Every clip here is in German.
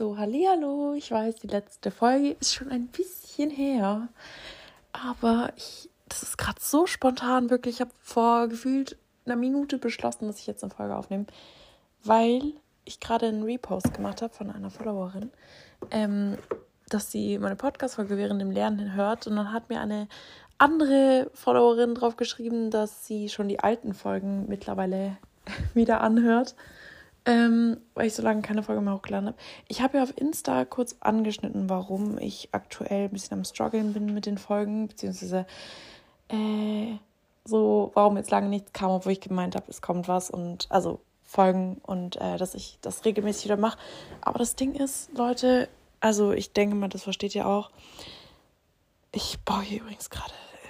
So, hallo, ich weiß, die letzte Folge ist schon ein bisschen her, aber ich, das ist gerade so spontan, wirklich. Ich habe vor gefühlt einer Minute beschlossen, dass ich jetzt eine Folge aufnehme, weil ich gerade einen Repost gemacht habe von einer Followerin, ähm, dass sie meine Podcast-Folge während dem Lernen hört und dann hat mir eine andere Followerin drauf geschrieben, dass sie schon die alten Folgen mittlerweile wieder anhört ähm, weil ich so lange keine Folge mehr hochgeladen habe. Ich habe ja auf Insta kurz angeschnitten, warum ich aktuell ein bisschen am struggeln bin mit den Folgen, beziehungsweise äh, so, warum jetzt lange nichts kam, obwohl ich gemeint habe, es kommt was und also Folgen und äh, dass ich das regelmäßig wieder mache. Aber das Ding ist, Leute, also ich denke mal, das versteht ihr auch. Ich baue hier übrigens gerade äh,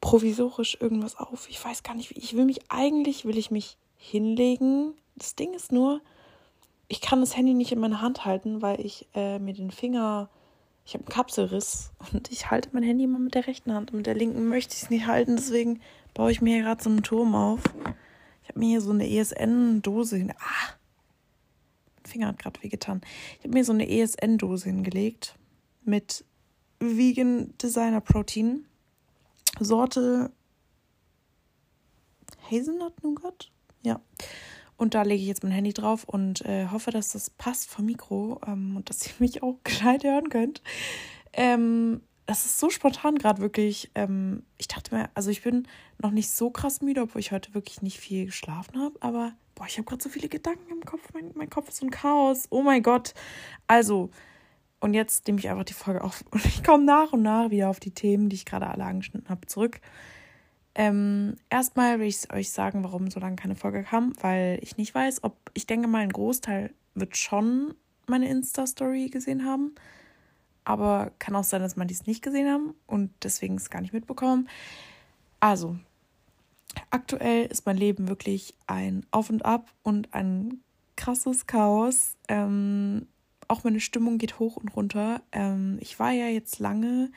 provisorisch irgendwas auf. Ich weiß gar nicht, wie. Ich will mich eigentlich, will ich mich hinlegen das Ding ist nur, ich kann das Handy nicht in meiner Hand halten, weil ich äh, mir den Finger, ich habe einen Kapselriss und ich halte mein Handy immer mit der rechten Hand und mit der linken möchte ich es nicht halten. Deswegen baue ich mir hier gerade so einen Turm auf. Ich habe mir hier so eine ESN-Dose hin. Ah! Mein Finger hat gerade wehgetan. Ich habe mir so eine ESN-Dose hingelegt mit Vegan Designer Protein. Sorte Hazelnut Nougat? Ja. Und da lege ich jetzt mein Handy drauf und äh, hoffe, dass das passt vom Mikro ähm, und dass ihr mich auch gescheit hören könnt. Ähm, das ist so spontan gerade wirklich. Ähm, ich dachte mir, also ich bin noch nicht so krass müde, obwohl ich heute wirklich nicht viel geschlafen habe. Aber boah, ich habe gerade so viele Gedanken im Kopf. Mein, mein Kopf ist so ein Chaos. Oh mein Gott. Also, und jetzt nehme ich einfach die Folge auf und ich komme nach und nach wieder auf die Themen, die ich gerade alle angeschnitten habe, zurück. Ähm, erstmal will ich euch sagen, warum so lange keine Folge kam, weil ich nicht weiß, ob ich denke mal, ein Großteil wird schon meine Insta-Story gesehen haben. Aber kann auch sein, dass man dies nicht gesehen haben und deswegen es gar nicht mitbekommen. Also, aktuell ist mein Leben wirklich ein Auf und Ab und ein krasses Chaos. Ähm, auch meine Stimmung geht hoch und runter. Ähm, ich war ja jetzt lange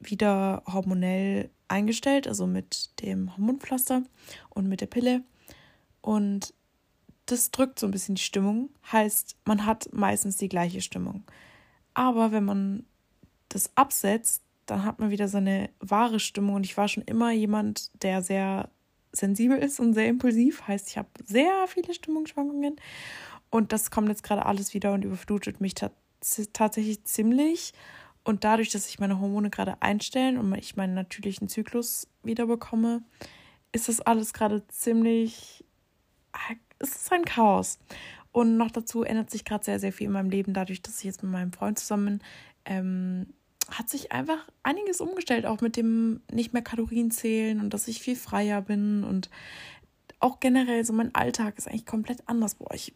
wieder hormonell eingestellt, also mit dem Hormonpflaster und mit der Pille. Und das drückt so ein bisschen die Stimmung. Heißt, man hat meistens die gleiche Stimmung. Aber wenn man das absetzt, dann hat man wieder seine wahre Stimmung. Und ich war schon immer jemand, der sehr sensibel ist und sehr impulsiv. Heißt, ich habe sehr viele Stimmungsschwankungen. Und das kommt jetzt gerade alles wieder und überflutet mich tatsächlich ziemlich. Und dadurch, dass sich meine Hormone gerade einstellen und ich meinen natürlichen Zyklus wieder bekomme, ist das alles gerade ziemlich. Es ist ein Chaos. Und noch dazu ändert sich gerade sehr, sehr viel in meinem Leben, dadurch, dass ich jetzt mit meinem Freund zusammen bin. Ähm, hat sich einfach einiges umgestellt, auch mit dem nicht mehr Kalorien zählen und dass ich viel freier bin und auch generell so mein Alltag ist eigentlich komplett anders. Boah, ich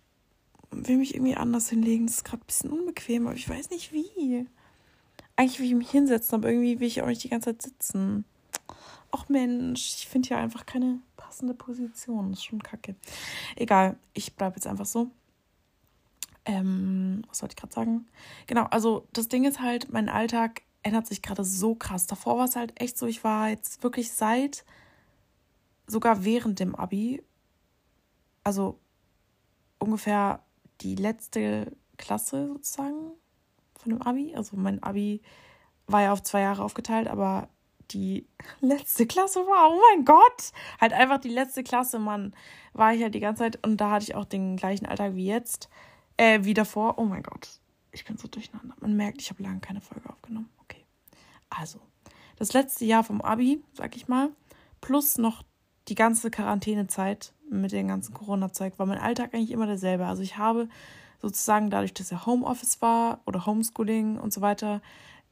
will mich irgendwie anders hinlegen. Das ist gerade ein bisschen unbequem, aber ich weiß nicht wie. Eigentlich will ich mich hinsetzen, aber irgendwie will ich auch nicht die ganze Zeit sitzen. Ach Mensch, ich finde hier einfach keine passende Position. Das ist schon kacke. Egal, ich bleibe jetzt einfach so. Ähm, was sollte ich gerade sagen? Genau, also das Ding ist halt, mein Alltag ändert sich gerade so krass. Davor war es halt echt so, ich war jetzt wirklich seit, sogar während dem Abi, also ungefähr die letzte Klasse sozusagen, von dem Abi. Also mein Abi war ja auf zwei Jahre aufgeteilt, aber die letzte Klasse war, oh mein Gott, halt einfach die letzte Klasse, Mann, war ich halt die ganze Zeit und da hatte ich auch den gleichen Alltag wie jetzt, äh, wie davor. Oh mein Gott, ich bin so durcheinander. Man merkt, ich habe lange keine Folge aufgenommen. Okay. Also, das letzte Jahr vom Abi, sag ich mal, plus noch die ganze Quarantänezeit mit dem ganzen Corona-Zeug, war mein Alltag eigentlich immer derselbe. Also ich habe sozusagen dadurch, dass er Homeoffice war oder Homeschooling und so weiter,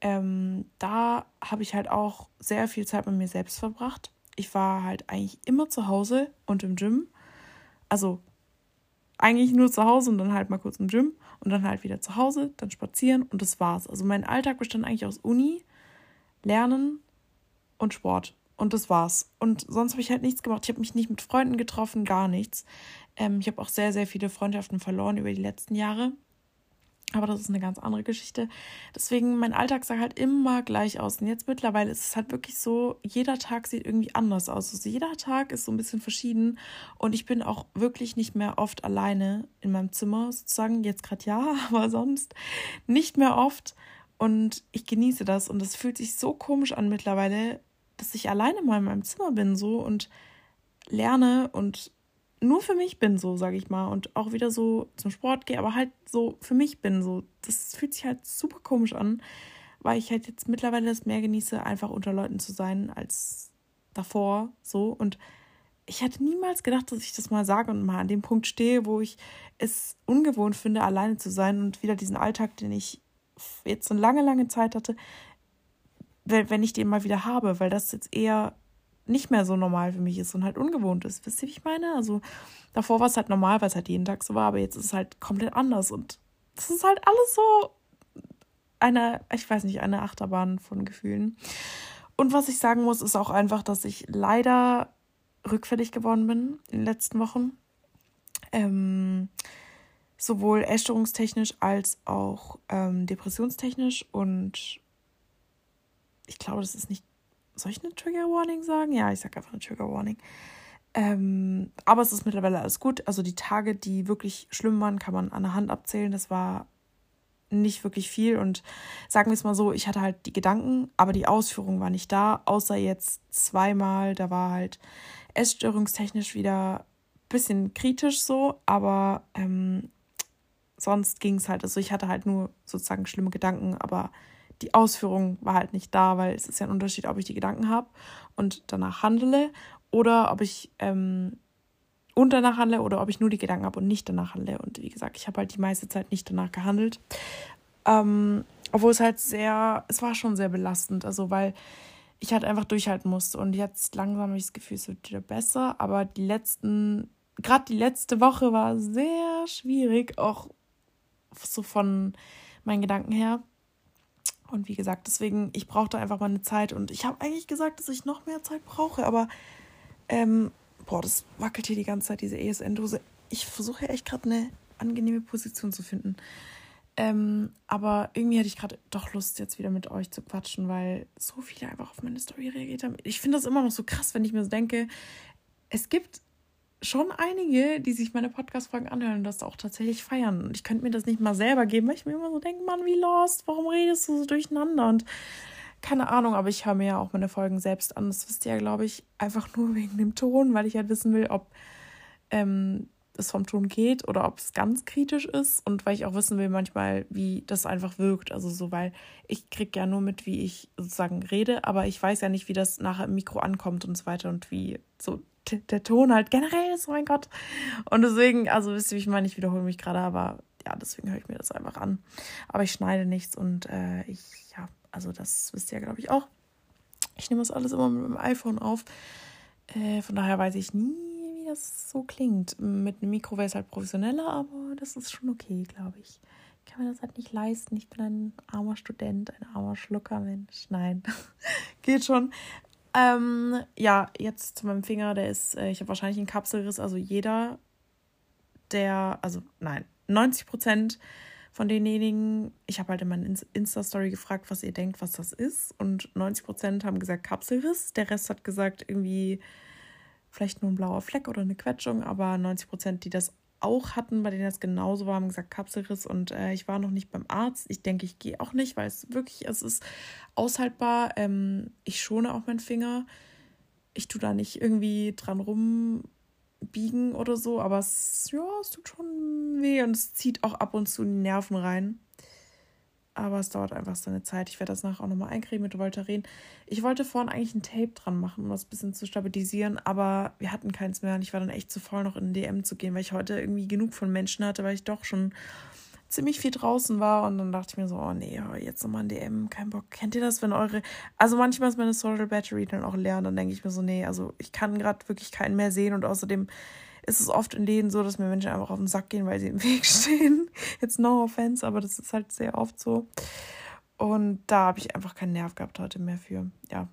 ähm, da habe ich halt auch sehr viel Zeit mit mir selbst verbracht. Ich war halt eigentlich immer zu Hause und im Gym. Also eigentlich nur zu Hause und dann halt mal kurz im Gym und dann halt wieder zu Hause, dann spazieren und das war's. Also mein Alltag bestand eigentlich aus Uni, Lernen und Sport. Und das war's. Und sonst habe ich halt nichts gemacht. Ich habe mich nicht mit Freunden getroffen, gar nichts. Ähm, ich habe auch sehr, sehr viele Freundschaften verloren über die letzten Jahre. Aber das ist eine ganz andere Geschichte. Deswegen, mein Alltag sah halt immer gleich aus. Und jetzt mittlerweile ist es halt wirklich so, jeder Tag sieht irgendwie anders aus. Also jeder Tag ist so ein bisschen verschieden. Und ich bin auch wirklich nicht mehr oft alleine in meinem Zimmer, sozusagen. Jetzt gerade ja, aber sonst nicht mehr oft. Und ich genieße das. Und es fühlt sich so komisch an mittlerweile, dass ich alleine mal in meinem Zimmer bin so und lerne und nur für mich bin, so sage ich mal, und auch wieder so zum Sport gehe, aber halt so für mich bin, so. Das fühlt sich halt super komisch an, weil ich halt jetzt mittlerweile das mehr genieße, einfach unter Leuten zu sein als davor, so. Und ich hätte niemals gedacht, dass ich das mal sage und mal an dem Punkt stehe, wo ich es ungewohnt finde, alleine zu sein und wieder diesen Alltag, den ich jetzt eine lange, lange Zeit hatte, wenn ich den mal wieder habe, weil das jetzt eher nicht mehr so normal für mich ist und halt ungewohnt ist. Wisst ihr, wie ich meine? Also davor war es halt normal, weil es halt jeden Tag so war, aber jetzt ist es halt komplett anders und das ist halt alles so eine, ich weiß nicht, eine Achterbahn von Gefühlen. Und was ich sagen muss, ist auch einfach, dass ich leider rückfällig geworden bin in den letzten Wochen. Ähm, sowohl essstörungstechnisch als auch ähm, depressionstechnisch und ich glaube, das ist nicht soll ich eine Trigger Warning sagen? Ja, ich sage einfach eine Trigger Warning. Ähm, aber es ist mittlerweile alles gut. Also die Tage, die wirklich schlimm waren, kann man an der Hand abzählen. Das war nicht wirklich viel. Und sagen wir es mal so, ich hatte halt die Gedanken, aber die Ausführung war nicht da, außer jetzt zweimal. Da war halt essstörungstechnisch wieder ein bisschen kritisch so, aber ähm, sonst ging es halt. Also ich hatte halt nur sozusagen schlimme Gedanken, aber die Ausführung war halt nicht da, weil es ist ja ein Unterschied, ob ich die Gedanken habe und danach handle oder ob ich ähm, und danach handle oder ob ich nur die Gedanken habe und nicht danach handle. Und wie gesagt, ich habe halt die meiste Zeit nicht danach gehandelt. Ähm, obwohl es halt sehr, es war schon sehr belastend, also weil ich halt einfach durchhalten musste. Und jetzt langsam habe ich das Gefühl, es wird wieder besser. Aber die letzten, gerade die letzte Woche war sehr schwierig, auch so von meinen Gedanken her. Und wie gesagt, deswegen, ich brauchte einfach mal eine Zeit. Und ich habe eigentlich gesagt, dass ich noch mehr Zeit brauche. Aber, ähm, boah, das wackelt hier die ganze Zeit, diese ESN-Dose. Ich versuche echt gerade eine angenehme Position zu finden. Ähm, aber irgendwie hätte ich gerade doch Lust, jetzt wieder mit euch zu quatschen, weil so viele einfach auf meine Story reagiert haben. Ich finde das immer noch so krass, wenn ich mir so denke, es gibt schon einige, die sich meine Podcast-Folgen anhören und das auch tatsächlich feiern. Und ich könnte mir das nicht mal selber geben, weil ich mir immer so denke, Mann, wie lost, warum redest du so durcheinander? Und keine Ahnung, aber ich höre mir ja auch meine Folgen selbst an. Das wisst ihr ja, glaube ich, einfach nur wegen dem Ton, weil ich halt wissen will, ob ähm, es vom Ton geht oder ob es ganz kritisch ist und weil ich auch wissen will manchmal, wie das einfach wirkt. Also so, weil ich kriege ja nur mit, wie ich sozusagen rede, aber ich weiß ja nicht, wie das nachher im Mikro ankommt und so weiter und wie so der Ton halt generell ist, oh mein Gott. Und deswegen, also wisst ihr, wie ich meine, ich wiederhole mich gerade, aber ja, deswegen höre ich mir das einfach an. Aber ich schneide nichts und äh, ich, ja, also das wisst ihr ja, glaube ich, auch. Ich nehme das alles immer mit dem iPhone auf. Äh, von daher weiß ich nie, das so klingt. Mit einem Mikro wäre es halt professioneller, aber das ist schon okay, glaube ich. Ich kann mir das halt nicht leisten. Ich bin ein armer Student, ein armer Schlucker, Mensch. Nein, geht schon. Ähm, ja, jetzt zu meinem Finger, der ist, äh, ich habe wahrscheinlich einen Kapselriss, also jeder, der, also nein, 90 Prozent von denjenigen, ich habe halt in meiner Insta-Story gefragt, was ihr denkt, was das ist. Und 90 Prozent haben gesagt Kapselriss. Der Rest hat gesagt irgendwie vielleicht nur ein blauer Fleck oder eine Quetschung, aber 90 Prozent, die das auch hatten, bei denen das genauso war, haben gesagt Kapselriss und äh, ich war noch nicht beim Arzt. Ich denke, ich gehe auch nicht, weil es wirklich, es ist aushaltbar. Ähm, ich schone auch meinen Finger. Ich tue da nicht irgendwie dran rumbiegen oder so, aber es, ja, es tut schon weh und es zieht auch ab und zu die Nerven rein. Aber es dauert einfach seine Zeit. Ich werde das nachher auch nochmal eincremen mit Voltaren. Ich wollte vorhin eigentlich ein Tape dran machen, um das ein bisschen zu stabilisieren, aber wir hatten keins mehr und ich war dann echt zu voll, noch in den DM zu gehen, weil ich heute irgendwie genug von Menschen hatte, weil ich doch schon ziemlich viel draußen war und dann dachte ich mir so, oh nee, jetzt nochmal ein DM, kein Bock. Kennt ihr das, wenn eure, also manchmal ist meine Social Battery dann auch leer und dann denke ich mir so, nee, also ich kann gerade wirklich keinen mehr sehen und außerdem ist es oft in Läden so, dass mir Menschen einfach auf den Sack gehen, weil sie im Weg stehen. Jetzt no offense, aber das ist halt sehr oft so. Und da habe ich einfach keinen Nerv gehabt heute mehr für. Ja,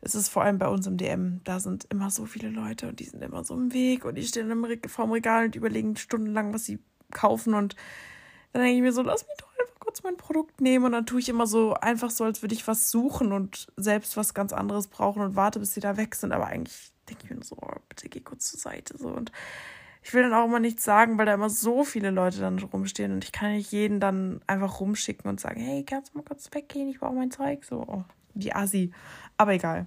es ist vor allem bei uns im DM, da sind immer so viele Leute und die sind immer so im Weg und die stehen vorm Regal und überlegen stundenlang, was sie kaufen und Dann denke ich mir so, lass mich doch einfach kurz mein Produkt nehmen und dann tue ich immer so einfach so, als würde ich was suchen und selbst was ganz anderes brauchen und warte, bis sie da weg sind. Aber eigentlich denke ich mir so, oh, bitte geh kurz zur Seite so und ich will dann auch immer nichts sagen, weil da immer so viele Leute dann rumstehen und ich kann nicht jeden dann einfach rumschicken und sagen, hey, kannst du mal kurz weggehen, ich brauche mein Zeug. So, oh, die Assi. Aber egal.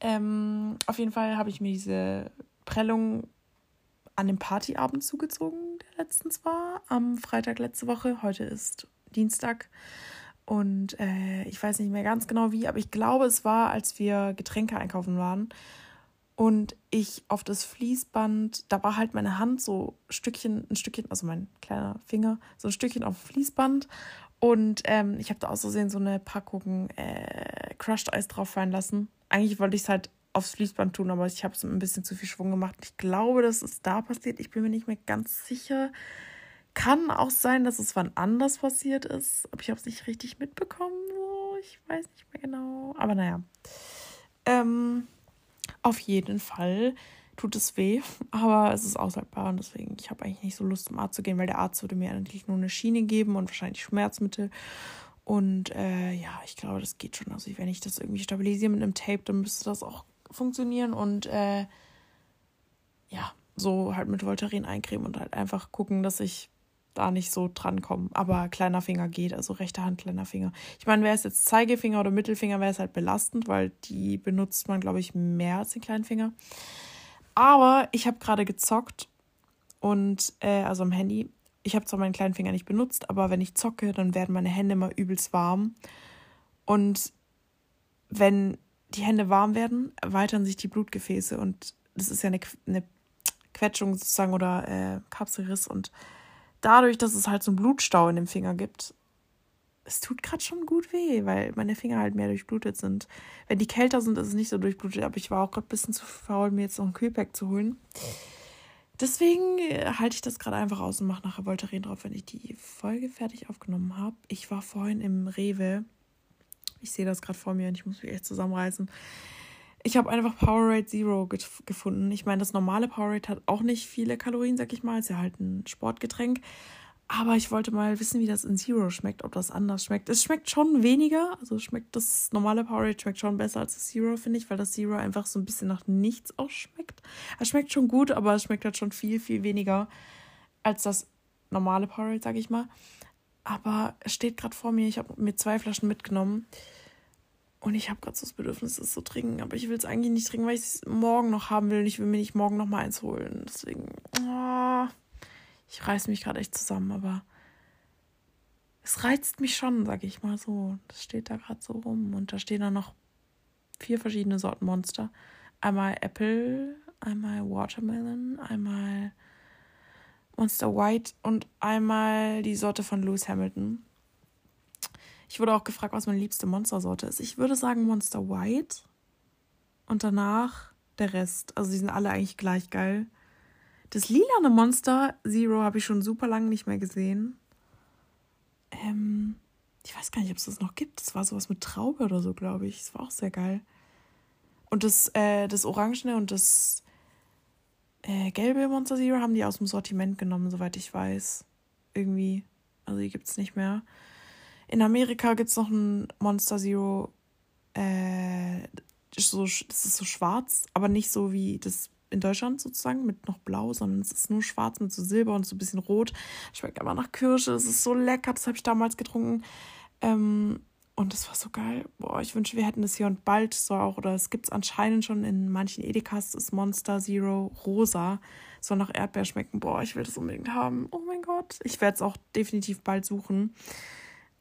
Ähm, auf jeden Fall habe ich mir diese Prellung an dem Partyabend zugezogen, der letztens war, am Freitag letzte Woche. Heute ist Dienstag. Und äh, ich weiß nicht mehr ganz genau wie, aber ich glaube, es war, als wir Getränke einkaufen waren und ich auf das Fließband, da war halt meine Hand so ein Stückchen, ein Stückchen, also mein kleiner Finger, so ein Stückchen auf dem Fließband. Und ähm, ich habe da aus so eine Packung äh, Crushed Eis drauf fallen lassen. Eigentlich wollte ich es halt aufs Fließband tun, aber ich habe es ein bisschen zu viel Schwung gemacht. Ich glaube, das ist da passiert. Ich bin mir nicht mehr ganz sicher. Kann auch sein, dass es wann anders passiert ist. Aber ich habe es nicht richtig mitbekommen. So. Ich weiß nicht mehr genau. Aber naja. Ähm, auf jeden Fall tut es weh, aber es ist aushaltbar und deswegen, ich habe eigentlich nicht so Lust zum Arzt zu gehen, weil der Arzt würde mir eigentlich nur eine Schiene geben und wahrscheinlich Schmerzmittel. Und äh, ja, ich glaube, das geht schon. Also wenn ich das irgendwie stabilisiere mit einem Tape, dann müsste das auch funktionieren und äh, ja, so halt mit Voltaren eincremen und halt einfach gucken, dass ich da nicht so drankommen. Aber kleiner Finger geht, also rechte Hand, kleiner Finger. Ich meine, wäre es jetzt Zeigefinger oder Mittelfinger, wäre es halt belastend, weil die benutzt man, glaube ich, mehr als den kleinen Finger. Aber ich habe gerade gezockt und, äh, also am Handy. Ich habe zwar meinen kleinen Finger nicht benutzt, aber wenn ich zocke, dann werden meine Hände immer übelst warm. Und wenn die Hände warm werden, erweitern sich die Blutgefäße und das ist ja eine, eine Quetschung sozusagen oder äh, Kapselriss und dadurch, dass es halt so einen Blutstau in dem Finger gibt, es tut gerade schon gut weh, weil meine Finger halt mehr durchblutet sind. Wenn die kälter sind, ist es nicht so durchblutet, aber ich war auch gerade ein bisschen zu faul, mir jetzt noch ein Kühlpack zu holen. Deswegen äh, halte ich das gerade einfach aus und mache nachher Voltaren drauf, wenn ich die Folge fertig aufgenommen habe. Ich war vorhin im Rewe. Ich sehe das gerade vor mir und ich muss mich echt zusammenreißen. Ich habe einfach Powerade Zero gefunden. Ich meine, das normale Powerade hat auch nicht viele Kalorien, sag ich mal. Ist ja halt ein Sportgetränk. Aber ich wollte mal wissen, wie das in Zero schmeckt, ob das anders schmeckt. Es schmeckt schon weniger. Also schmeckt das normale Powerade schmeckt schon besser als das Zero, finde ich, weil das Zero einfach so ein bisschen nach nichts auch schmeckt. Es schmeckt schon gut, aber es schmeckt halt schon viel, viel weniger als das normale Powerade, sag ich mal. Aber es steht gerade vor mir. Ich habe mir zwei Flaschen mitgenommen. Und ich habe gerade so das Bedürfnis, es zu trinken. Aber ich will es eigentlich nicht trinken, weil ich es morgen noch haben will. Und ich will mir nicht morgen noch mal eins holen. Deswegen, oh, ich reiße mich gerade echt zusammen. Aber es reizt mich schon, sag ich mal so. Das steht da gerade so rum. Und da stehen dann noch vier verschiedene Sorten Monster. Einmal Apple, einmal Watermelon, einmal Monster White und einmal die Sorte von Lewis Hamilton. Ich wurde auch gefragt, was meine liebste Monstersorte ist. Ich würde sagen Monster White und danach der Rest. Also die sind alle eigentlich gleich geil. Das lilane Monster Zero habe ich schon super lange nicht mehr gesehen. Ähm, ich weiß gar nicht, ob es das noch gibt. Das war sowas mit Traube oder so, glaube ich. Das war auch sehr geil. Und das, äh, das Orangene und das äh, gelbe Monster Zero haben die aus dem Sortiment genommen, soweit ich weiß. Irgendwie. Also die gibt es nicht mehr. In Amerika gibt es noch ein Monster Zero. Äh, so, das ist so schwarz, aber nicht so wie das in Deutschland sozusagen mit noch blau, sondern es ist nur schwarz mit so Silber und so ein bisschen rot. Schmeckt aber nach Kirsche. Es ist so lecker. Das habe ich damals getrunken. Ähm, und das war so geil. Boah, ich wünsche, wir hätten das hier und bald so auch. Oder es gibt es anscheinend schon in manchen Edekas. Das Monster Zero rosa. Soll nach Erdbeer schmecken. Boah, ich will das unbedingt haben. Oh mein Gott. Ich werde es auch definitiv bald suchen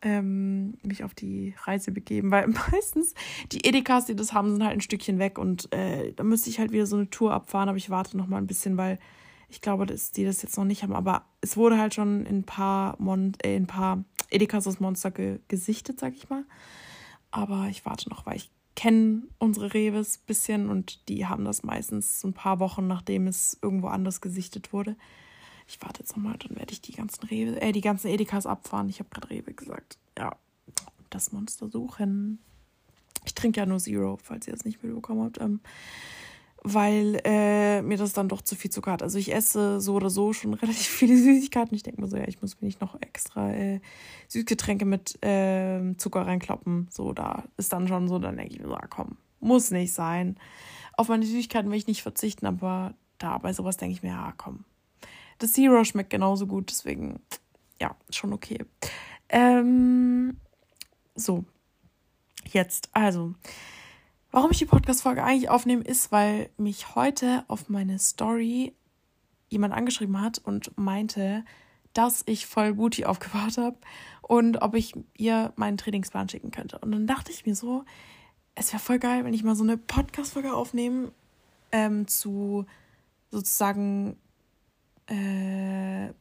ähm, mich auf die Reise begeben, weil meistens die Edekas, die das haben, sind halt ein Stückchen weg und äh, da müsste ich halt wieder so eine Tour abfahren, aber ich warte noch mal ein bisschen, weil ich glaube, dass die das jetzt noch nicht haben, aber es wurde halt schon in ein paar, Mon äh, in ein paar Edekas das Monster ge gesichtet, sag ich mal, aber ich warte noch, weil ich kenne unsere Reves ein bisschen und die haben das meistens ein paar Wochen, nachdem es irgendwo anders gesichtet wurde. Ich warte jetzt nochmal, dann werde ich die ganzen Rewe, äh, die ganzen Edekas abfahren. Ich habe gerade Rewe gesagt. Ja, das Monster suchen. Ich trinke ja nur Zero, falls ihr es nicht mitbekommen habt. Ähm, weil äh, mir das dann doch zu viel Zucker hat. Also ich esse so oder so schon relativ viele Süßigkeiten. Ich denke mir so, ja, ich muss mir nicht noch extra äh, Süßgetränke mit äh, Zucker reinkloppen. So, da ist dann schon so, dann denke ich mir so, ah, komm, muss nicht sein. Auf meine Süßigkeiten will ich nicht verzichten, aber da bei sowas denke ich mir, ja, komm. Das Zero schmeckt genauso gut, deswegen, ja, schon okay. Ähm, so, jetzt, also, Warum ich die Podcast-Folge eigentlich aufnehme, ist, weil mich heute auf meine Story jemand angeschrieben hat und meinte, dass ich voll Booty aufgebaut habe und ob ich ihr meinen Trainingsplan schicken könnte. Und dann dachte ich mir so, es wäre voll geil, wenn ich mal so eine Podcast-Folge aufnehme ähm, zu sozusagen äh,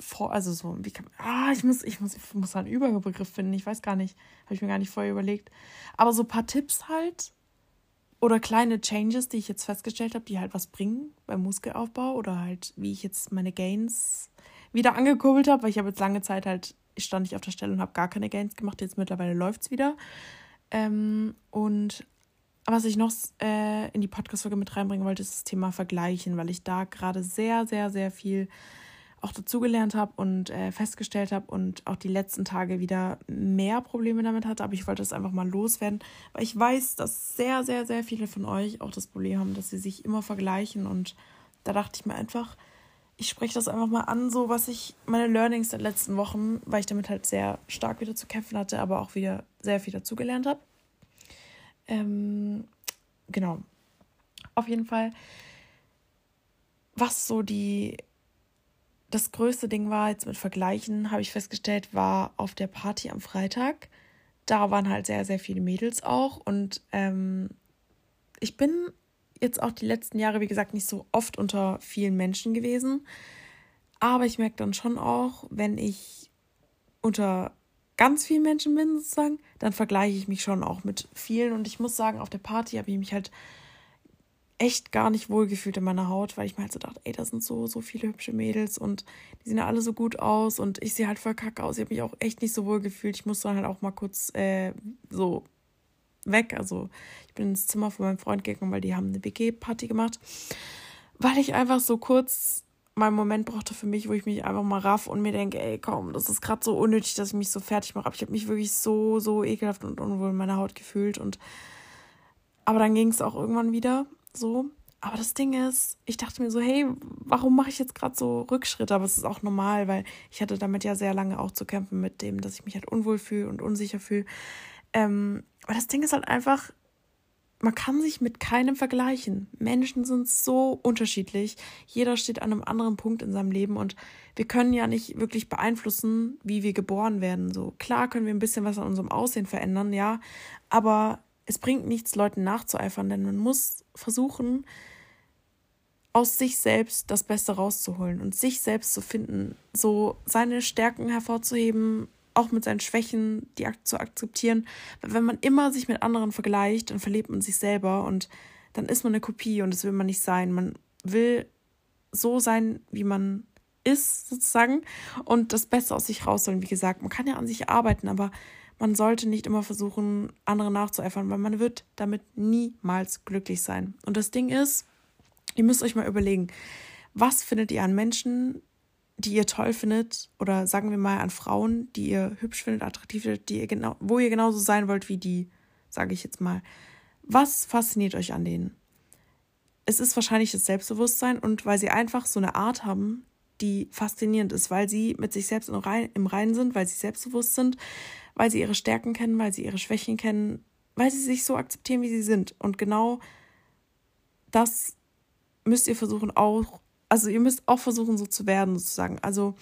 vor, also so, wie kann ah, ich muss, ich muss, ich muss einen Überbegriff finden, ich weiß gar nicht, habe ich mir gar nicht vorher überlegt. Aber so ein paar Tipps halt oder kleine Changes, die ich jetzt festgestellt habe, die halt was bringen beim Muskelaufbau oder halt, wie ich jetzt meine Gains wieder angekurbelt habe, weil ich habe jetzt lange Zeit halt, ich stand nicht auf der Stelle und habe gar keine Gains gemacht, jetzt mittlerweile läuft es wieder. Ähm, und was ich noch äh, in die Podcast-Folge mit reinbringen wollte, ist das Thema Vergleichen, weil ich da gerade sehr, sehr, sehr viel auch dazugelernt habe und äh, festgestellt habe und auch die letzten Tage wieder mehr Probleme damit hatte. Aber ich wollte das einfach mal loswerden, weil ich weiß, dass sehr, sehr, sehr viele von euch auch das Problem haben, dass sie sich immer vergleichen. Und da dachte ich mir einfach, ich spreche das einfach mal an, so was ich, meine Learnings der letzten Wochen, weil ich damit halt sehr stark wieder zu kämpfen hatte, aber auch wieder sehr viel dazugelernt habe. Ähm, genau. Auf jeden Fall, was so die das größte Ding war, jetzt mit Vergleichen, habe ich festgestellt, war auf der Party am Freitag. Da waren halt sehr, sehr viele Mädels auch. Und ähm, ich bin jetzt auch die letzten Jahre, wie gesagt, nicht so oft unter vielen Menschen gewesen. Aber ich merke dann schon auch, wenn ich unter ganz vielen Menschen bin, sozusagen, dann vergleiche ich mich schon auch mit vielen. Und ich muss sagen, auf der Party habe ich mich halt echt gar nicht wohlgefühlt in meiner Haut, weil ich mir halt so dachte, ey, da sind so, so viele hübsche Mädels und die sehen ja alle so gut aus und ich sehe halt voll kacke aus. Ich habe mich auch echt nicht so wohl gefühlt. Ich musste dann halt auch mal kurz äh, so weg. Also ich bin ins Zimmer von meinem Freund gegangen, weil die haben eine WG-Party gemacht. Weil ich einfach so kurz meinen Moment brauchte für mich, wo ich mich einfach mal raff und mir denke, ey, komm, das ist gerade so unnötig, dass ich mich so fertig mache. Aber ich habe mich wirklich so, so ekelhaft und unwohl in meiner Haut gefühlt und aber dann ging es auch irgendwann wieder so. Aber das Ding ist, ich dachte mir so, hey, warum mache ich jetzt gerade so Rückschritte? Aber es ist auch normal, weil ich hatte damit ja sehr lange auch zu kämpfen mit dem, dass ich mich halt unwohl fühle und unsicher fühle. Ähm, aber das Ding ist halt einfach, man kann sich mit keinem vergleichen. Menschen sind so unterschiedlich. Jeder steht an einem anderen Punkt in seinem Leben und wir können ja nicht wirklich beeinflussen, wie wir geboren werden. So klar können wir ein bisschen was an unserem Aussehen verändern, ja, aber es bringt nichts, Leuten nachzueifern, denn man muss versuchen, aus sich selbst das Beste rauszuholen und sich selbst zu finden, so seine Stärken hervorzuheben, auch mit seinen Schwächen, die zu akzeptieren. Weil wenn man immer sich mit anderen vergleicht, dann verlebt man sich selber und dann ist man eine Kopie und das will man nicht sein. Man will so sein, wie man ist, sozusagen, und das Beste aus sich rausholen. Wie gesagt, man kann ja an sich arbeiten, aber man sollte nicht immer versuchen, andere nachzueifern, weil man wird damit niemals glücklich sein. Und das Ding ist, ihr müsst euch mal überlegen, was findet ihr an Menschen, die ihr toll findet, oder sagen wir mal an Frauen, die ihr hübsch findet, attraktiv findet, die ihr genau, wo ihr genauso sein wollt wie die, sage ich jetzt mal. Was fasziniert euch an denen? Es ist wahrscheinlich das Selbstbewusstsein und weil sie einfach so eine Art haben, die faszinierend ist, weil sie mit sich selbst im Reinen sind, weil sie selbstbewusst sind, weil sie ihre Stärken kennen, weil sie ihre Schwächen kennen, weil sie sich so akzeptieren, wie sie sind. Und genau das müsst ihr versuchen auch, also ihr müsst auch versuchen, so zu werden, sozusagen. Also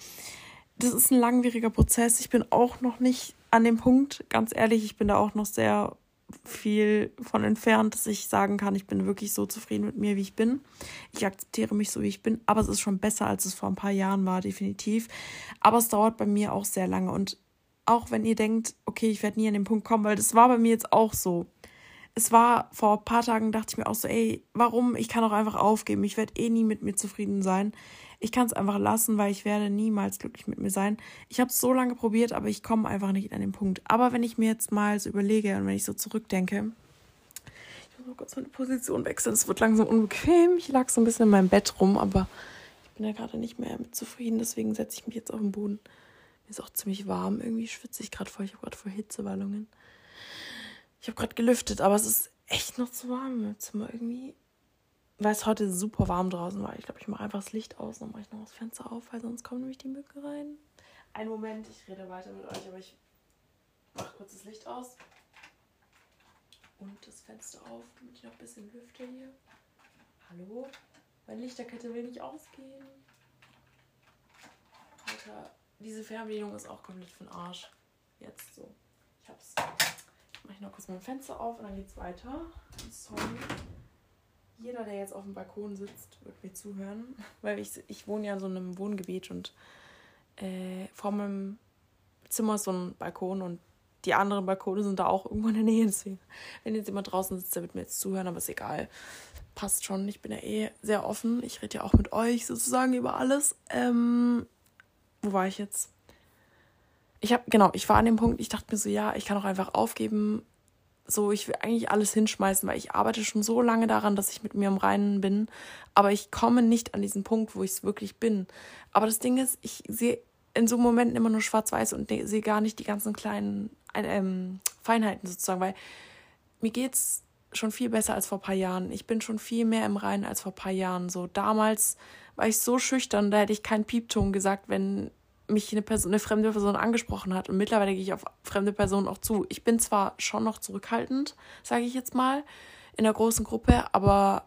das ist ein langwieriger Prozess. Ich bin auch noch nicht an dem Punkt, ganz ehrlich, ich bin da auch noch sehr viel von entfernt, dass ich sagen kann, ich bin wirklich so zufrieden mit mir, wie ich bin. Ich akzeptiere mich so, wie ich bin, aber es ist schon besser, als es vor ein paar Jahren war, definitiv. Aber es dauert bei mir auch sehr lange und auch wenn ihr denkt, okay, ich werde nie an den Punkt kommen, weil das war bei mir jetzt auch so. Es war vor ein paar Tagen, dachte ich mir auch so, ey, warum? Ich kann auch einfach aufgeben. Ich werde eh nie mit mir zufrieden sein. Ich kann es einfach lassen, weil ich werde niemals glücklich mit mir sein. Ich habe es so lange probiert, aber ich komme einfach nicht an den Punkt. Aber wenn ich mir jetzt mal so überlege und wenn ich so zurückdenke, ich muss mal kurz meine Position wechseln. Es wird langsam unbequem. Ich lag so ein bisschen in meinem Bett rum, aber ich bin ja gerade nicht mehr mit zufrieden. Deswegen setze ich mich jetzt auf den Boden. Mir ist auch ziemlich warm. Irgendwie schwitze ich gerade voll. Ich habe gerade voll Hitzewallungen. Ich habe gerade gelüftet, aber es ist echt noch zu warm im Zimmer irgendwie. Weil es heute super warm draußen war. Ich glaube, ich mache einfach das Licht aus und mache ich noch das Fenster auf, weil sonst kommen nämlich die Mücken rein. Einen Moment, ich rede weiter mit euch, aber ich mache kurz das Licht aus und das Fenster auf, damit ich noch ein bisschen lüfte hier. Hallo? Meine Lichterkette will nicht ausgehen. Alter, diese Fernbedienung ist auch komplett für den Arsch. Jetzt so. Ich hab's. Mach ich noch kurz mein Fenster auf und dann geht's weiter. Sorry. Jeder, der jetzt auf dem Balkon sitzt, wird mir zuhören. Weil ich, ich wohne ja in so einem Wohngebiet und äh, vor meinem Zimmer ist so ein Balkon und die anderen Balkone sind da auch irgendwo in der Nähe. Deswegen, wenn jetzt jemand draußen sitzt, der wird mir jetzt zuhören, aber ist egal. Passt schon. Ich bin ja eh sehr offen. Ich rede ja auch mit euch sozusagen über alles. Ähm, wo war ich jetzt? Ich habe, genau, ich war an dem Punkt, ich dachte mir so, ja, ich kann auch einfach aufgeben. So, ich will eigentlich alles hinschmeißen, weil ich arbeite schon so lange daran, dass ich mit mir im Reinen bin. Aber ich komme nicht an diesen Punkt, wo ich es wirklich bin. Aber das Ding ist, ich sehe in so Momenten immer nur schwarz-weiß und sehe gar nicht die ganzen kleinen ähm, Feinheiten sozusagen, weil mir geht's schon viel besser als vor ein paar Jahren. Ich bin schon viel mehr im Reinen als vor ein paar Jahren. So damals war ich so schüchtern, da hätte ich keinen Piepton gesagt, wenn mich eine Person, eine fremde Person angesprochen hat. Und mittlerweile gehe ich auf fremde Personen auch zu. Ich bin zwar schon noch zurückhaltend, sage ich jetzt mal, in der großen Gruppe, aber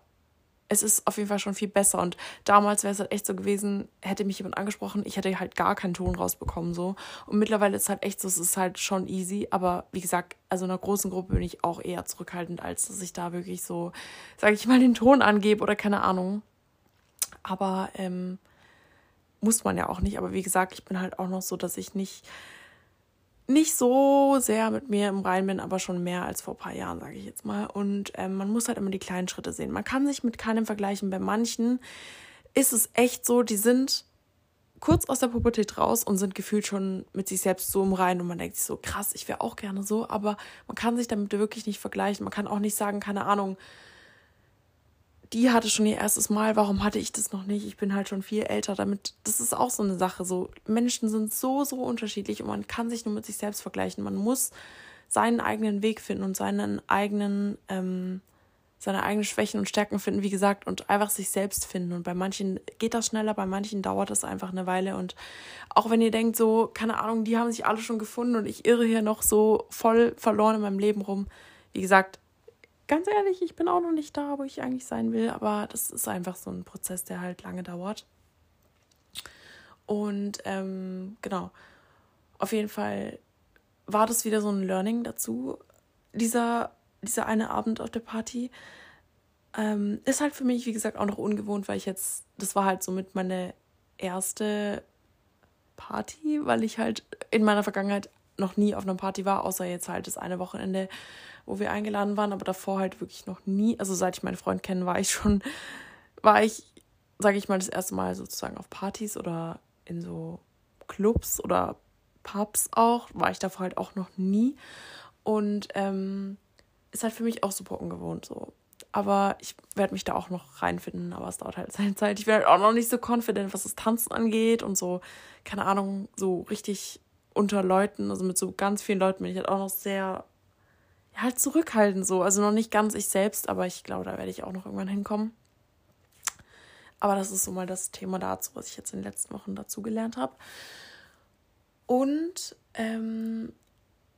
es ist auf jeden Fall schon viel besser. Und damals wäre es halt echt so gewesen, hätte mich jemand angesprochen, ich hätte halt gar keinen Ton rausbekommen. so. Und mittlerweile ist es halt echt so, es ist halt schon easy. Aber wie gesagt, also in einer großen Gruppe bin ich auch eher zurückhaltend, als dass ich da wirklich so, sage ich mal, den Ton angebe oder keine Ahnung. Aber ähm, muss man ja auch nicht. Aber wie gesagt, ich bin halt auch noch so, dass ich nicht nicht so sehr mit mir im Rein bin, aber schon mehr als vor ein paar Jahren, sage ich jetzt mal. Und ähm, man muss halt immer die kleinen Schritte sehen. Man kann sich mit keinem vergleichen. Bei manchen ist es echt so, die sind kurz aus der Pubertät raus und sind gefühlt schon mit sich selbst so im Rein und man denkt sich so, krass, ich wäre auch gerne so, aber man kann sich damit wirklich nicht vergleichen. Man kann auch nicht sagen, keine Ahnung, die hatte schon ihr erstes Mal, warum hatte ich das noch nicht? Ich bin halt schon viel älter damit. Das ist auch so eine Sache. So, Menschen sind so, so unterschiedlich und man kann sich nur mit sich selbst vergleichen. Man muss seinen eigenen Weg finden und seinen eigenen, ähm, seine eigenen Schwächen und Stärken finden, wie gesagt, und einfach sich selbst finden. Und bei manchen geht das schneller, bei manchen dauert das einfach eine Weile. Und auch wenn ihr denkt, so, keine Ahnung, die haben sich alle schon gefunden und ich irre hier noch so voll verloren in meinem Leben rum. Wie gesagt, ganz ehrlich, ich bin auch noch nicht da, wo ich eigentlich sein will, aber das ist einfach so ein Prozess, der halt lange dauert. Und ähm, genau, auf jeden Fall war das wieder so ein Learning dazu, dieser, dieser eine Abend auf der Party. Ähm, ist halt für mich, wie gesagt, auch noch ungewohnt, weil ich jetzt, das war halt somit meine erste Party, weil ich halt in meiner Vergangenheit noch nie auf einer Party war, außer jetzt halt das eine Wochenende, wo wir eingeladen waren, aber davor halt wirklich noch nie. Also seit ich meinen Freund kenne, war ich schon, war ich, sage ich mal, das erste Mal sozusagen auf Partys oder in so Clubs oder Pubs auch, war ich davor halt auch noch nie. Und ähm, ist halt für mich auch super ungewohnt so. Aber ich werde mich da auch noch reinfinden, aber es dauert halt seine Zeit. Ich werde halt auch noch nicht so confident, was das Tanzen angeht und so, keine Ahnung, so richtig unter Leuten, also mit so ganz vielen Leuten bin ich halt auch noch sehr ja, halt zurückhaltend so. Also noch nicht ganz ich selbst, aber ich glaube, da werde ich auch noch irgendwann hinkommen. Aber das ist so mal das Thema dazu, was ich jetzt in den letzten Wochen dazu gelernt habe. Und ähm,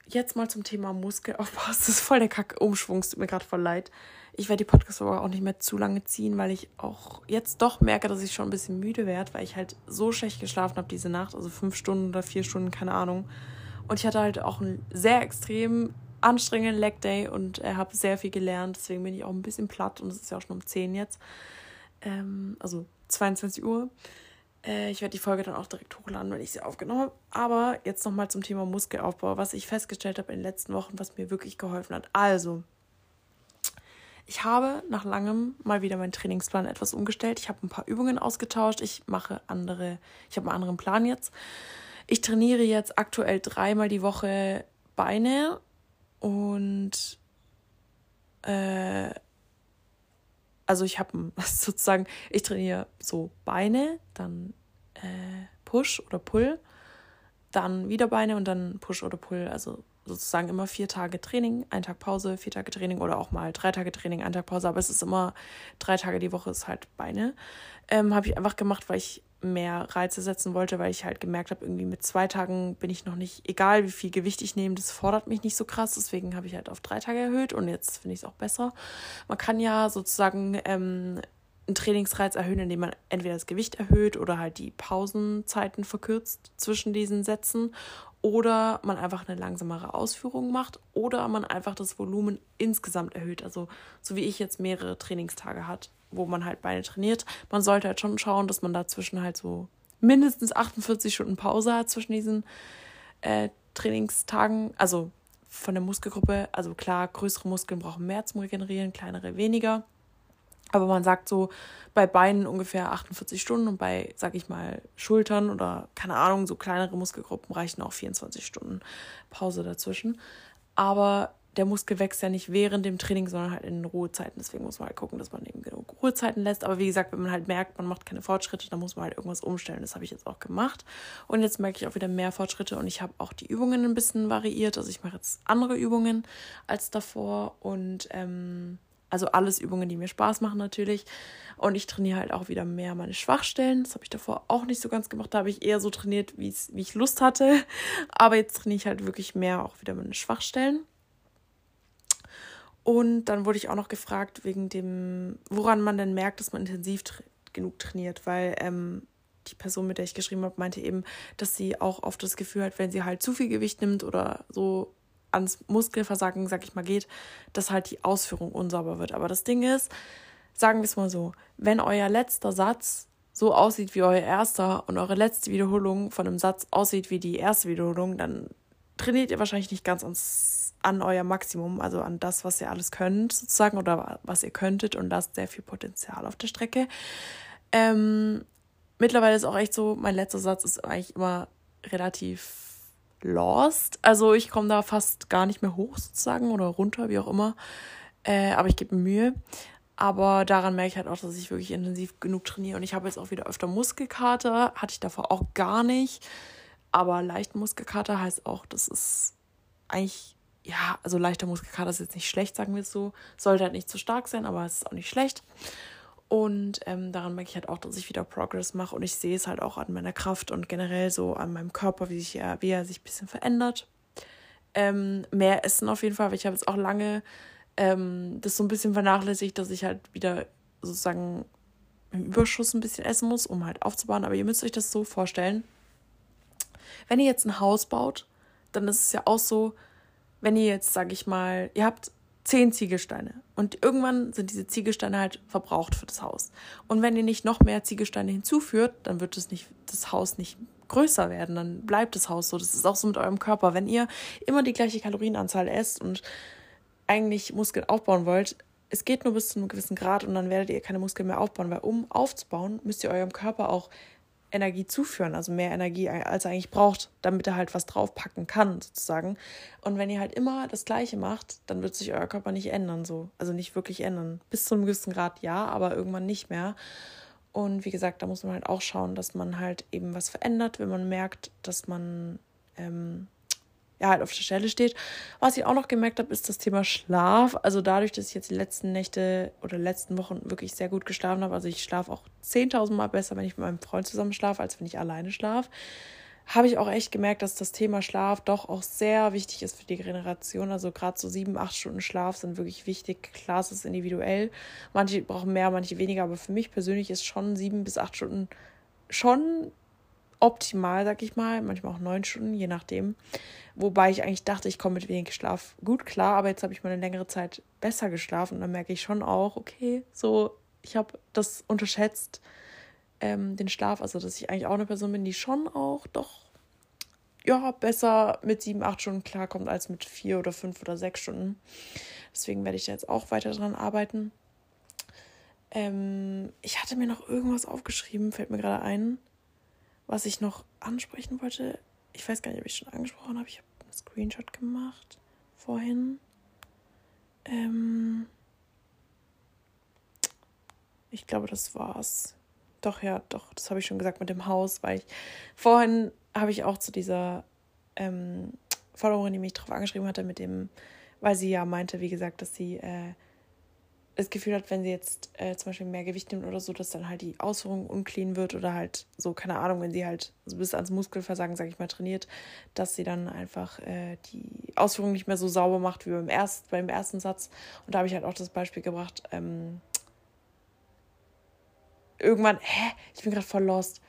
jetzt mal zum Thema Muskelaufbau. Das ist voll der Kack-Umschwung, es tut mir gerade voll leid. Ich werde die Podcast-Folge auch nicht mehr zu lange ziehen, weil ich auch jetzt doch merke, dass ich schon ein bisschen müde werde, weil ich halt so schlecht geschlafen habe diese Nacht, also fünf Stunden oder vier Stunden, keine Ahnung. Und ich hatte halt auch einen sehr extrem anstrengenden Leg Day und äh, habe sehr viel gelernt. Deswegen bin ich auch ein bisschen platt und es ist ja auch schon um 10 jetzt. Ähm, also 22 Uhr. Äh, ich werde die Folge dann auch direkt hochladen, wenn ich sie aufgenommen habe. Aber jetzt nochmal zum Thema Muskelaufbau, was ich festgestellt habe in den letzten Wochen, was mir wirklich geholfen hat. Also, ich habe nach langem mal wieder meinen Trainingsplan etwas umgestellt. Ich habe ein paar Übungen ausgetauscht. Ich mache andere, ich habe einen anderen Plan jetzt. Ich trainiere jetzt aktuell dreimal die Woche Beine und äh, also ich habe sozusagen, ich trainiere so Beine, dann äh, Push oder Pull, dann wieder Beine und dann Push oder Pull. Also sozusagen immer vier Tage Training, ein Tag Pause, vier Tage Training oder auch mal drei Tage Training, ein Tag Pause. Aber es ist immer drei Tage die Woche ist halt Beine. Ähm, habe ich einfach gemacht, weil ich mehr Reize setzen wollte, weil ich halt gemerkt habe, irgendwie mit zwei Tagen bin ich noch nicht, egal wie viel Gewicht ich nehme, das fordert mich nicht so krass. Deswegen habe ich halt auf drei Tage erhöht und jetzt finde ich es auch besser. Man kann ja sozusagen ähm, einen Trainingsreiz erhöhen, indem man entweder das Gewicht erhöht oder halt die Pausenzeiten verkürzt zwischen diesen Sätzen oder man einfach eine langsamere Ausführung macht oder man einfach das Volumen insgesamt erhöht. Also so wie ich jetzt mehrere Trainingstage hat, wo man halt Beine trainiert. Man sollte halt schon schauen, dass man dazwischen halt so mindestens 48 Stunden Pause hat zwischen diesen äh, Trainingstagen. Also von der Muskelgruppe. Also klar, größere Muskeln brauchen mehr zum Regenerieren, kleinere weniger. Aber man sagt so bei Beinen ungefähr 48 Stunden und bei, sag ich mal, Schultern oder keine Ahnung, so kleinere Muskelgruppen reichen auch 24 Stunden Pause dazwischen. Aber der Muskel wächst ja nicht während dem Training, sondern halt in Ruhezeiten. Deswegen muss man halt gucken, dass man eben genug Ruhezeiten lässt. Aber wie gesagt, wenn man halt merkt, man macht keine Fortschritte, dann muss man halt irgendwas umstellen. Das habe ich jetzt auch gemacht. Und jetzt merke ich auch wieder mehr Fortschritte und ich habe auch die Übungen ein bisschen variiert. Also ich mache jetzt andere Übungen als davor und ähm, also alles Übungen, die mir Spaß machen natürlich. Und ich trainiere halt auch wieder mehr meine Schwachstellen. Das habe ich davor auch nicht so ganz gemacht. Da habe ich eher so trainiert, wie ich Lust hatte. Aber jetzt trainiere ich halt wirklich mehr auch wieder meine Schwachstellen. Und dann wurde ich auch noch gefragt, wegen dem, woran man denn merkt, dass man intensiv tra genug trainiert, weil ähm, die Person, mit der ich geschrieben habe, meinte eben, dass sie auch oft das Gefühl hat, wenn sie halt zu viel Gewicht nimmt oder so ans Muskelversagen, sag ich mal, geht, dass halt die Ausführung unsauber wird. Aber das Ding ist, sagen wir es mal so, wenn euer letzter Satz so aussieht wie euer erster und eure letzte Wiederholung von einem Satz aussieht wie die erste Wiederholung, dann trainiert ihr wahrscheinlich nicht ganz ans, an euer Maximum, also an das, was ihr alles könnt, sozusagen, oder was ihr könntet und lasst sehr viel Potenzial auf der Strecke. Ähm, mittlerweile ist auch echt so, mein letzter Satz ist eigentlich immer relativ lost. Also ich komme da fast gar nicht mehr hoch sozusagen oder runter, wie auch immer. Äh, aber ich gebe mir Mühe. Aber daran merke ich halt auch, dass ich wirklich intensiv genug trainiere. Und ich habe jetzt auch wieder öfter Muskelkater. Hatte ich davor auch gar nicht. Aber leichten Muskelkater heißt auch, das ist eigentlich, ja, also leichter Muskelkater ist jetzt nicht schlecht, sagen wir es so. Sollte halt nicht zu stark sein, aber es ist auch nicht schlecht. Und ähm, daran merke ich halt auch, dass ich wieder Progress mache und ich sehe es halt auch an meiner Kraft und generell so an meinem Körper, wie, sich, wie er sich ein bisschen verändert. Ähm, mehr Essen auf jeden Fall, weil ich habe jetzt auch lange ähm, das so ein bisschen vernachlässigt, dass ich halt wieder sozusagen im Überschuss ein bisschen essen muss, um halt aufzubauen. Aber ihr müsst euch das so vorstellen, wenn ihr jetzt ein Haus baut, dann ist es ja auch so, wenn ihr jetzt, sage ich mal, ihr habt zehn Ziegelsteine. Und irgendwann sind diese Ziegelsteine halt verbraucht für das Haus. Und wenn ihr nicht noch mehr Ziegelsteine hinzuführt, dann wird es nicht, das Haus nicht größer werden. Dann bleibt das Haus so. Das ist auch so mit eurem Körper. Wenn ihr immer die gleiche Kalorienanzahl esst und eigentlich Muskeln aufbauen wollt, es geht nur bis zu einem gewissen Grad und dann werdet ihr keine Muskeln mehr aufbauen, weil um aufzubauen, müsst ihr eurem Körper auch Energie zuführen, also mehr Energie, als er eigentlich braucht, damit er halt was draufpacken kann, sozusagen. Und wenn ihr halt immer das Gleiche macht, dann wird sich euer Körper nicht ändern, so. Also nicht wirklich ändern. Bis zu einem gewissen Grad ja, aber irgendwann nicht mehr. Und wie gesagt, da muss man halt auch schauen, dass man halt eben was verändert, wenn man merkt, dass man ähm, ja, halt auf der Stelle steht. Was ich auch noch gemerkt habe, ist das Thema Schlaf. Also dadurch, dass ich jetzt die letzten Nächte oder letzten Wochen wirklich sehr gut geschlafen habe, also ich schlafe auch 10.000 Mal besser, wenn ich mit meinem Freund zusammen schlafe, als wenn ich alleine schlafe, habe ich auch echt gemerkt, dass das Thema Schlaf doch auch sehr wichtig ist für die Generation. Also gerade so sieben, acht Stunden Schlaf sind wirklich wichtig. Klar, es ist individuell. Manche brauchen mehr, manche weniger, aber für mich persönlich ist schon sieben bis acht Stunden schon optimal, sag ich mal. Manchmal auch neun Stunden, je nachdem. Wobei ich eigentlich dachte, ich komme mit wenig Schlaf gut klar, aber jetzt habe ich mal eine längere Zeit besser geschlafen und dann merke ich schon auch, okay, so, ich habe das unterschätzt, ähm, den Schlaf, also dass ich eigentlich auch eine Person bin, die schon auch doch, ja, besser mit sieben, acht Stunden klarkommt als mit vier oder fünf oder sechs Stunden. Deswegen werde ich da jetzt auch weiter dran arbeiten. Ähm, ich hatte mir noch irgendwas aufgeschrieben, fällt mir gerade ein, was ich noch ansprechen wollte ich weiß gar nicht, ob ich schon angesprochen habe. Ich habe einen Screenshot gemacht vorhin. Ähm Ich glaube, das war's. Doch, ja, doch, das habe ich schon gesagt mit dem Haus, weil ich vorhin habe ich auch zu dieser ähm, Followerin, die mich darauf angeschrieben hatte, mit dem, weil sie ja meinte, wie gesagt, dass sie äh, das Gefühl hat, wenn sie jetzt äh, zum Beispiel mehr Gewicht nimmt oder so, dass dann halt die Ausführung unclean wird oder halt so, keine Ahnung, wenn sie halt so bis ans Muskelversagen, sag ich mal, trainiert, dass sie dann einfach äh, die Ausführung nicht mehr so sauber macht wie beim, erst, beim ersten Satz. Und da habe ich halt auch das Beispiel gebracht, ähm, irgendwann, hä, ich bin gerade voll lost.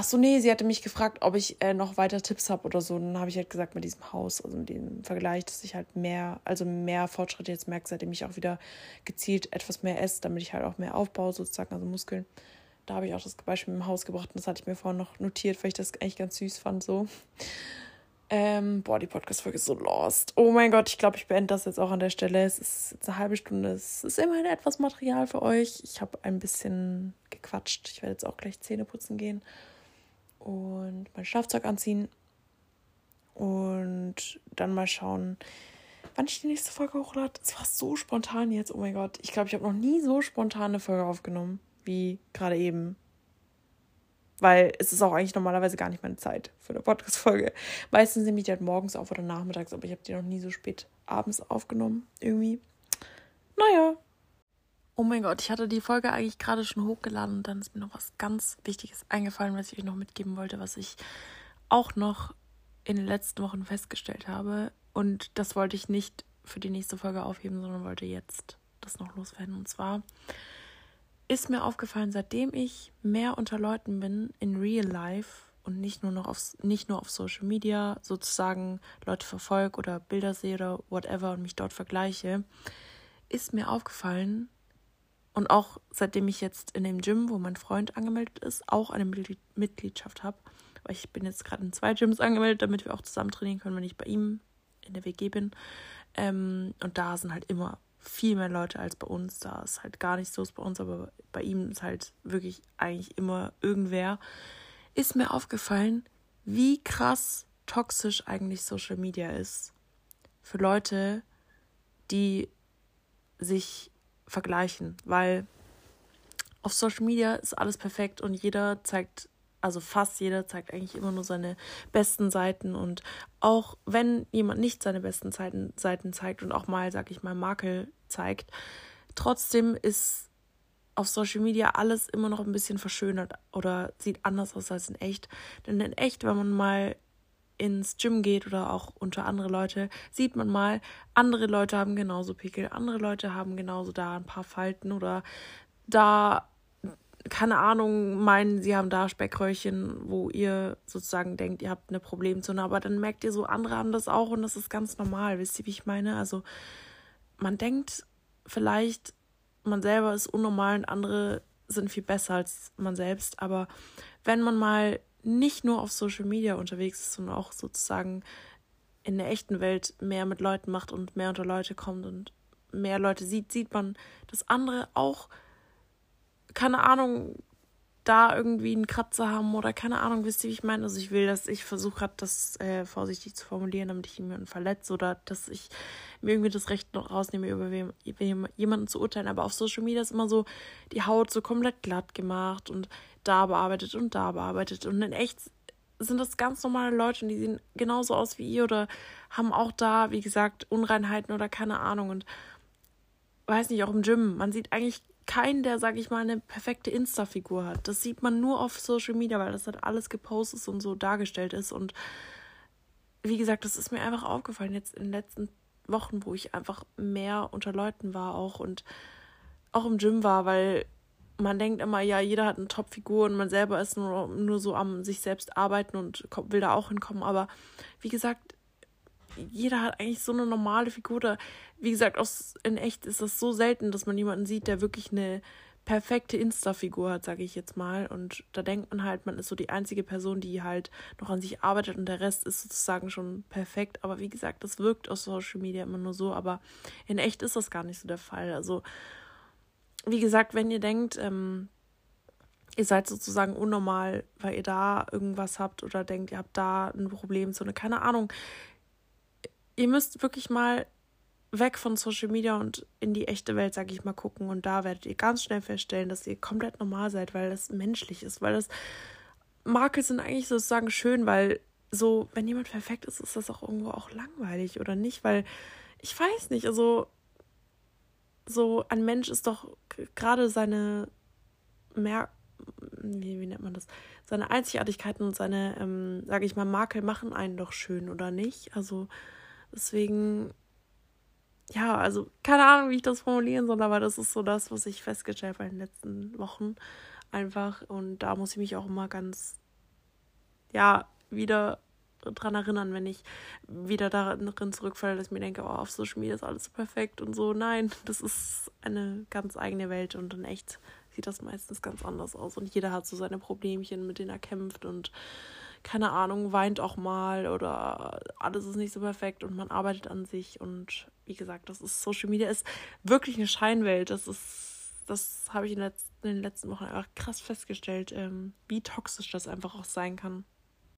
Ach so, nee, sie hatte mich gefragt, ob ich äh, noch weiter Tipps habe oder so. Und dann habe ich halt gesagt, mit diesem Haus, also mit dem Vergleich, dass ich halt mehr, also mehr Fortschritte jetzt merke, seitdem ich auch wieder gezielt etwas mehr esse, damit ich halt auch mehr aufbaue, sozusagen, also Muskeln. Da habe ich auch das Beispiel mit dem Haus gebracht und das hatte ich mir vorhin noch notiert, weil ich das eigentlich ganz süß fand, so. Ähm, boah, die Podcast-Folge ist so lost. Oh mein Gott, ich glaube, ich beende das jetzt auch an der Stelle. Es ist jetzt eine halbe Stunde. Es ist immerhin etwas Material für euch. Ich habe ein bisschen gequatscht. Ich werde jetzt auch gleich Zähne putzen gehen und mein Schlafzeug anziehen und dann mal schauen, wann ich die nächste Folge hochlade. Es war so spontan jetzt. Oh mein Gott. Ich glaube, ich habe noch nie so spontan eine Folge aufgenommen wie gerade eben. Weil es ist auch eigentlich normalerweise gar nicht meine Zeit für eine Podcast-Folge. Meistens nehme ich die halt morgens auf oder nachmittags, aber ich habe die noch nie so spät abends aufgenommen. Irgendwie. Naja. Oh mein Gott, ich hatte die Folge eigentlich gerade schon hochgeladen und dann ist mir noch was ganz Wichtiges eingefallen, was ich euch noch mitgeben wollte, was ich auch noch in den letzten Wochen festgestellt habe. Und das wollte ich nicht für die nächste Folge aufheben, sondern wollte jetzt das noch loswerden. Und zwar ist mir aufgefallen, seitdem ich mehr unter Leuten bin in Real Life und nicht nur noch auf, nicht nur auf Social Media sozusagen Leute verfolge oder Bilder sehe oder whatever und mich dort vergleiche, ist mir aufgefallen und auch seitdem ich jetzt in dem Gym, wo mein Freund angemeldet ist, auch eine Mitgliedschaft habe, weil ich bin jetzt gerade in zwei Gyms angemeldet, damit wir auch zusammen trainieren können, wenn ich bei ihm in der WG bin. Ähm, und da sind halt immer viel mehr Leute als bei uns. Da ist halt gar nicht so bei uns, aber bei ihm ist halt wirklich eigentlich immer irgendwer. Ist mir aufgefallen, wie krass toxisch eigentlich Social Media ist. Für Leute, die sich vergleichen, weil auf Social Media ist alles perfekt und jeder zeigt also fast jeder zeigt eigentlich immer nur seine besten Seiten und auch wenn jemand nicht seine besten Seiten, Seiten zeigt und auch mal, sag ich mal, Makel zeigt, trotzdem ist auf Social Media alles immer noch ein bisschen verschönert oder sieht anders aus als in echt. Denn in echt, wenn man mal ins Gym geht oder auch unter andere Leute, sieht man mal, andere Leute haben genauso Pickel, andere Leute haben genauso da ein paar Falten oder da keine Ahnung, meinen, sie haben da Speckröllchen, wo ihr sozusagen denkt, ihr habt eine Problemzone, aber dann merkt ihr so, andere haben das auch und das ist ganz normal. Wisst ihr, wie ich meine? Also man denkt vielleicht, man selber ist unnormal und andere sind viel besser als man selbst, aber wenn man mal nicht nur auf Social Media unterwegs ist, sondern auch sozusagen in der echten Welt mehr mit Leuten macht und mehr unter Leute kommt und mehr Leute sieht, sieht man, dass andere auch keine Ahnung, da irgendwie einen Kratzer haben oder keine Ahnung, wisst ihr, wie ich meine? Also ich will, dass ich versuche das äh, vorsichtig zu formulieren, damit ich jemanden verletze oder dass ich mir irgendwie das Recht noch rausnehme, über wem, jemanden zu urteilen. Aber auf Social Media ist immer so die Haut so komplett glatt gemacht und da bearbeitet und da bearbeitet. Und in echt sind das ganz normale Leute und die sehen genauso aus wie ihr oder haben auch da, wie gesagt, Unreinheiten oder keine Ahnung. Und weiß nicht, auch im Gym. Man sieht eigentlich keinen, der, sag ich mal, eine perfekte Insta-Figur hat. Das sieht man nur auf Social Media, weil das halt alles gepostet und so dargestellt ist. Und wie gesagt, das ist mir einfach aufgefallen jetzt in den letzten Wochen, wo ich einfach mehr unter Leuten war auch und auch im Gym war, weil man denkt immer, ja, jeder hat eine Top-Figur und man selber ist nur, nur so am sich selbst arbeiten und will da auch hinkommen. Aber wie gesagt, jeder hat eigentlich so eine normale Figur. Oder wie gesagt, aus, in echt ist das so selten, dass man jemanden sieht, der wirklich eine perfekte Insta-Figur hat, sage ich jetzt mal. Und da denkt man halt, man ist so die einzige Person, die halt noch an sich arbeitet und der Rest ist sozusagen schon perfekt. Aber wie gesagt, das wirkt aus Social Media immer nur so. Aber in echt ist das gar nicht so der Fall. Also, wie gesagt, wenn ihr denkt, ähm, ihr seid sozusagen unnormal, weil ihr da irgendwas habt oder denkt, ihr habt da ein Problem, so eine, keine Ahnung, ihr müsst wirklich mal weg von Social Media und in die echte Welt, sag ich mal, gucken. Und da werdet ihr ganz schnell feststellen, dass ihr komplett normal seid, weil das menschlich ist. Weil das Makel sind eigentlich sozusagen schön, weil so, wenn jemand perfekt ist, ist das auch irgendwo auch langweilig oder nicht? Weil ich weiß nicht, also so ein Mensch ist doch gerade seine mehr wie, wie nennt man das? Seine Einzigartigkeiten und seine, ähm, sage ich mal, Makel machen einen doch schön oder nicht? Also deswegen ja, also keine Ahnung, wie ich das formulieren soll, aber das ist so das, was ich festgestellt habe in den letzten Wochen einfach. Und da muss ich mich auch immer ganz, ja, wieder dran erinnern, wenn ich wieder darin zurückfalle, dass ich mir denke, oh, auf Social Media ist alles perfekt und so. Nein, das ist eine ganz eigene Welt und in echt sieht das meistens ganz anders aus. Und jeder hat so seine Problemchen, mit denen er kämpft und keine Ahnung, weint auch mal oder alles ist nicht so perfekt und man arbeitet an sich und wie gesagt, das ist Social Media ist wirklich eine Scheinwelt. Das ist, das habe ich in, den letzten Wochen einfach krass festgestellt, ähm, wie toxisch das einfach auch sein kann.